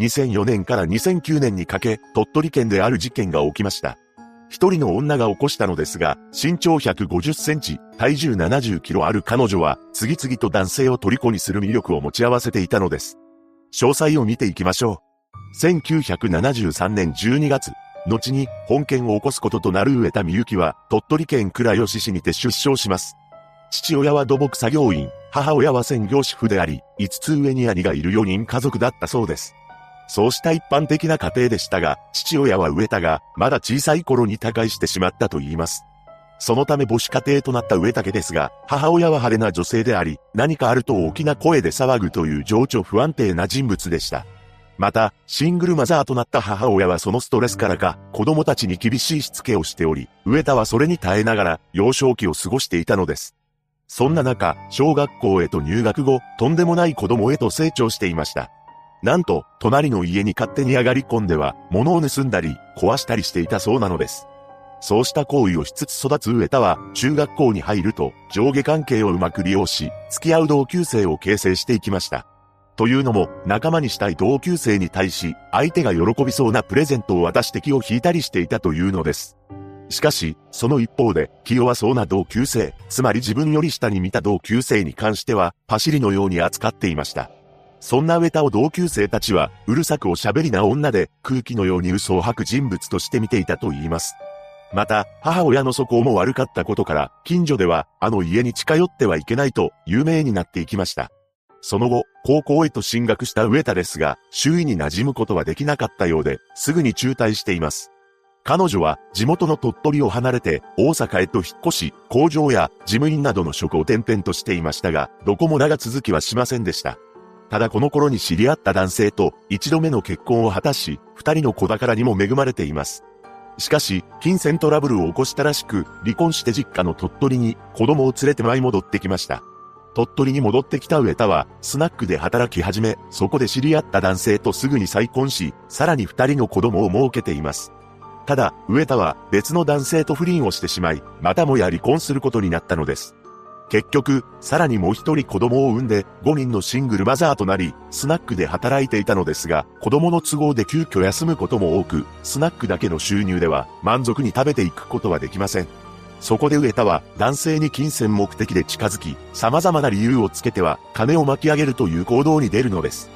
2004年から2009年にかけ、鳥取県である事件が起きました。一人の女が起こしたのですが、身長150センチ、体重70キロある彼女は、次々と男性を虜にする魅力を持ち合わせていたのです。詳細を見ていきましょう。1973年12月、後に本件を起こすこととなる上田美幸は、鳥取県倉吉市にて出生します。父親は土木作業員、母親は専業主婦であり、5つ上に兄がいる4人家族だったそうです。そうした一般的な家庭でしたが、父親は植田が、まだ小さい頃に他界してしまったと言います。そのため母子家庭となった植田家ですが、母親は派手な女性であり、何かあると大きな声で騒ぐという情緒不安定な人物でした。また、シングルマザーとなった母親はそのストレスからか、子供たちに厳しいしつけをしており、植田はそれに耐えながら、幼少期を過ごしていたのです。そんな中、小学校へと入学後、とんでもない子供へと成長していました。なんと、隣の家に勝手に上がり込んでは、物を盗んだり、壊したりしていたそうなのです。そうした行為をしつつ育つ上田は、中学校に入ると、上下関係をうまく利用し、付き合う同級生を形成していきました。というのも、仲間にしたい同級生に対し、相手が喜びそうなプレゼントを渡して気を引いたりしていたというのです。しかし、その一方で、気弱そうな同級生、つまり自分より下に見た同級生に関しては、パシリのように扱っていました。そんな上田を同級生たちは、うるさくおしゃべりな女で、空気のように嘘を吐く人物として見ていたと言います。また、母親の素行も悪かったことから、近所では、あの家に近寄ってはいけないと、有名になっていきました。その後、高校へと進学した上田ですが、周囲に馴染むことはできなかったようで、すぐに中退しています。彼女は地元の鳥取を離れて大阪へと引っ越し、工場や事務員などの職を転々としていましたが、どこも長続きはしませんでした。ただこの頃に知り合った男性と一度目の結婚を果たし、二人の子宝にも恵まれています。しかし、金銭トラブルを起こしたらしく、離婚して実家の鳥取に子供を連れて舞い戻ってきました。鳥取に戻ってきた上田は、スナックで働き始め、そこで知り合った男性とすぐに再婚し、さらに二人の子供を設けています。ただ、上田は別の男性と不倫をしてしまい、またもや離婚することになったのです。結局、さらにもう一人子供を産んで、5人のシングルマザーとなり、スナックで働いていたのですが、子供の都合で急遽休むことも多く、スナックだけの収入では、満足に食べていくことはできません。そこで上田は、男性に金銭目的で近づき、様々な理由をつけては、金を巻き上げるという行動に出るのです。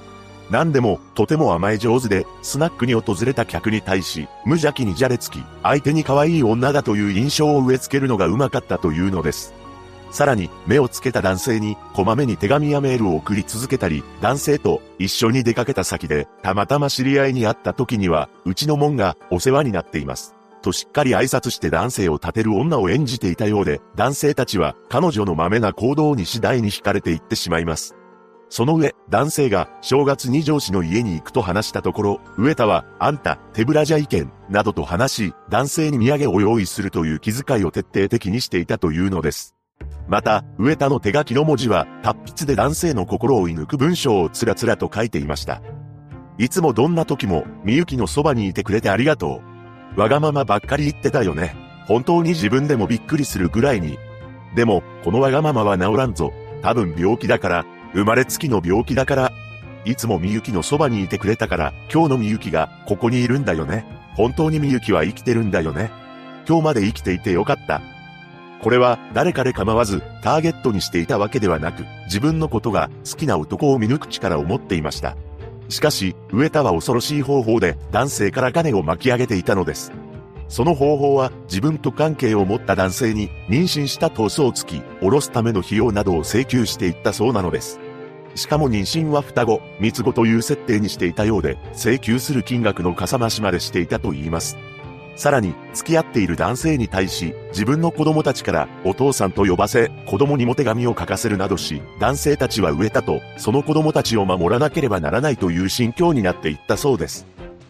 何でも、とても甘え上手で、スナックに訪れた客に対し、無邪気にじゃれつき、相手に可愛い女だという印象を植え付けるのがうまかったというのです。さらに、目をつけた男性に、こまめに手紙やメールを送り続けたり、男性と一緒に出かけた先で、たまたま知り合いに会った時には、うちの門がお世話になっています。としっかり挨拶して男性を立てる女を演じていたようで、男性たちは彼女の豆な行動に次第に惹かれていってしまいます。その上、男性が正月に上司の家に行くと話したところ、上田は、あんた、手ぶらじゃいけん、などと話し、男性に土産を用意するという気遣いを徹底的にしていたというのです。また、上田の手書きの文字は、達筆で男性の心を射抜く文章をつらつらと書いていました。いつもどんな時も、みゆきのそばにいてくれてありがとう。わがままばっかり言ってたよね。本当に自分でもびっくりするぐらいに。でも、このわがままは治らんぞ。多分病気だから、生まれつきの病気だから、いつもみゆきのそばにいてくれたから、今日のみゆきがここにいるんだよね。本当にみゆきは生きてるんだよね。今日まで生きていてよかった。これは誰かで構わずターゲットにしていたわけではなく、自分のことが好きな男を見抜く力を持っていました。しかし、上田は恐ろしい方法で男性から金を巻き上げていたのです。その方法は自分と関係を持った男性に妊娠した闘争付き、下ろすための費用などを請求していったそうなのです。しかも妊娠は双子、三つ子という設定にしていたようで、請求する金額のかさ増しまでしていたと言います。さらに、付き合っている男性に対し、自分の子供たちからお父さんと呼ばせ、子供にも手紙を書かせるなどし、男性たちは植えたと、その子供たちを守らなければならないという心境になっていったそうです。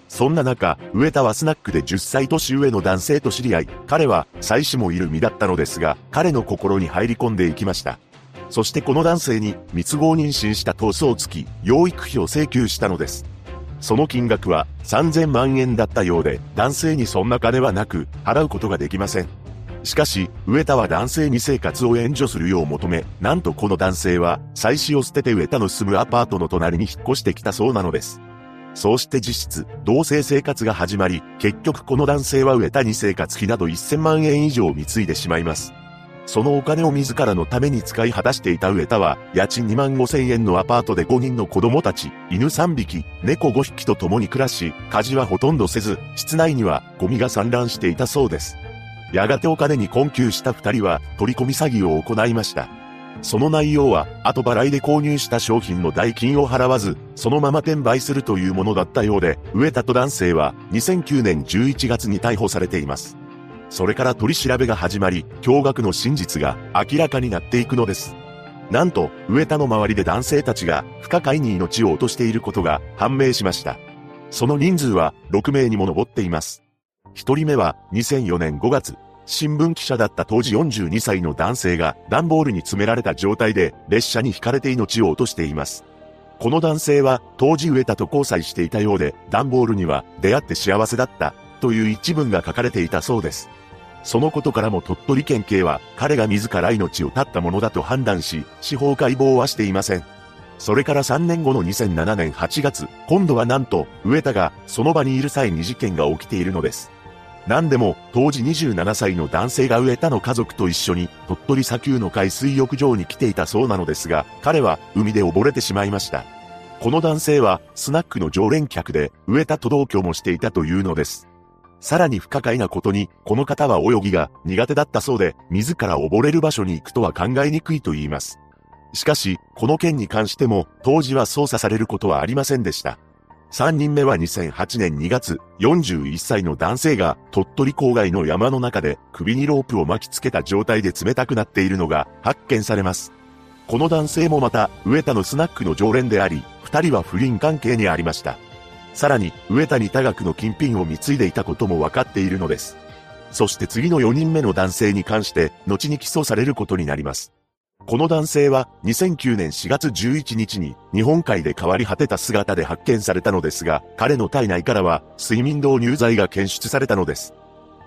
そんな中、植田はスナックで10歳年上の男性と知り合い、彼は妻子もいる身だったのですが、彼の心に入り込んでいきました。そしてこの男性に、密合妊娠した闘争付き、養育費を請求したのです。その金額は3000万円だったようで、男性にそんな金はなく、払うことができません。しかし、上田は男性に生活を援助するよう求め、なんとこの男性は、妻子を捨てて上田の住むアパートの隣に引っ越してきたそうなのです。そうして実質、同棲生活が始まり、結局この男性は植田に生活費など1000万円以上貢いでしまいます。そのお金を自らのために使い果たしていた植田は、家賃2万5千円のアパートで5人の子供たち、犬3匹、猫5匹と共に暮らし、家事はほとんどせず、室内にはゴミが散乱していたそうです。やがてお金に困窮した二人は、取り込み詐欺を行いました。その内容は、後払いで購入した商品の代金を払わず、そのまま転売するというものだったようで、植田と男性は2009年11月に逮捕されています。それから取り調べが始まり、驚愕の真実が明らかになっていくのです。なんと、植田の周りで男性たちが不可解に命を落としていることが判明しました。その人数は6名にも上っています。1人目は2004年5月、新聞記者だった当時42歳の男性が段ボールに詰められた状態で列車に引かれて命を落としています。この男性は当時植えたと交際していたようで段ボールには出会って幸せだったという一文が書かれていたそうです。そのことからも鳥取県警は彼が自ら命を絶ったものだと判断し司法解剖はしていません。それから3年後の2007年8月、今度はなんと、植田がその場にいる際に事件が起きているのです。何でも、当時27歳の男性が植田の家族と一緒に、鳥取砂丘の海水浴場に来ていたそうなのですが、彼は海で溺れてしまいました。この男性は、スナックの常連客で、植田と同居もしていたというのです。さらに不可解なことに、この方は泳ぎが苦手だったそうで、自ら溺れる場所に行くとは考えにくいと言います。しかし、この件に関しても、当時は操作されることはありませんでした。3人目は2008年2月、41歳の男性が鳥取郊外の山の中で首にロープを巻きつけた状態で冷たくなっているのが発見されます。この男性もまた、上田のスナックの常連であり、二人は不倫関係にありました。さらに、上田に多額の金品を貢いでいたことも分かっているのです。そして次の4人目の男性に関して、後に起訴されることになります。この男性は2009年4月11日に日本海で変わり果てた姿で発見されたのですが、彼の体内からは睡眠導入剤が検出されたのです。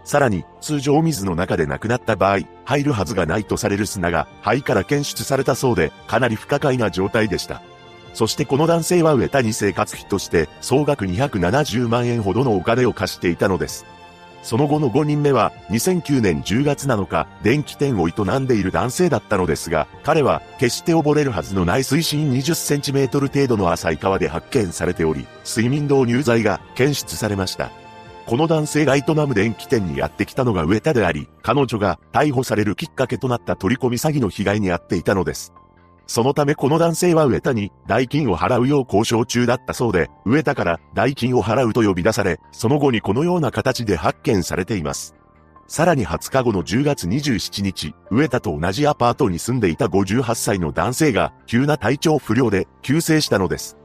さらに、通常水の中で亡くなった場合、入るはずがないとされる砂が肺から検出されたそうで、かなり不可解な状態でした。そしてこの男性は植田に生活費として総額270万円ほどのお金を貸していたのです。その後の5人目は2009年10月7日、電気店を営んでいる男性だったのですが、彼は決して溺れるはずのない水深20センチメートル程度の浅い川で発見されており、睡眠導入剤が検出されました。この男性が営む電気店にやってきたのが上田であり、彼女が逮捕されるきっかけとなった取り込み詐欺の被害に遭っていたのです。そのためこの男性は上田に代金を払うよう交渉中だったそうで、上田から代金を払うと呼び出され、その後にこのような形で発見されています。さらに20日後の10月27日、上田と同じアパートに住んでいた58歳の男性が急な体調不良で急逝したのです。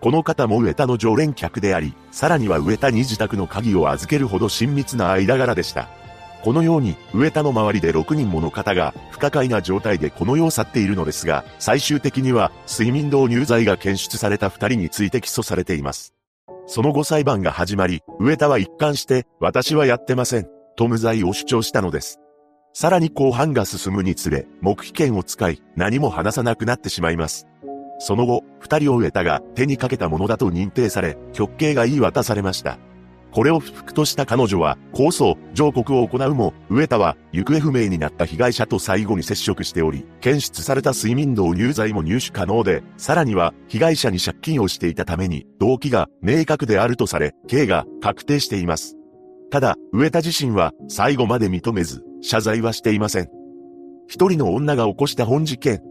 この方も上田の常連客であり、さらには上田に自宅の鍵を預けるほど親密な間柄でした。このように、植田の周りで6人もの方が、不可解な状態でこの世を去っているのですが、最終的には、睡眠導入剤が検出された2人について起訴されています。その後裁判が始まり、植田は一貫して、私はやってません、と無罪を主張したのです。さらに後半が進むにつれ、黙秘権を使い、何も話さなくなってしまいます。その後、二人を植田が手にかけたものだと認定され、極刑が言い渡されました。これを不服とした彼女は、控訴、上告を行うも、上田は、行方不明になった被害者と最後に接触しており、検出された睡眠導入剤も入手可能で、さらには、被害者に借金をしていたために、動機が明確であるとされ、刑が確定しています。ただ、上田自身は、最後まで認めず、謝罪はしていません。一人の女が起こした本事件。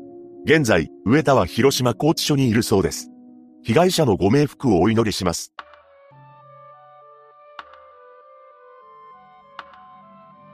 現在、上田は広島拘置所にいるそうです。被害者のご冥福をお祈りします。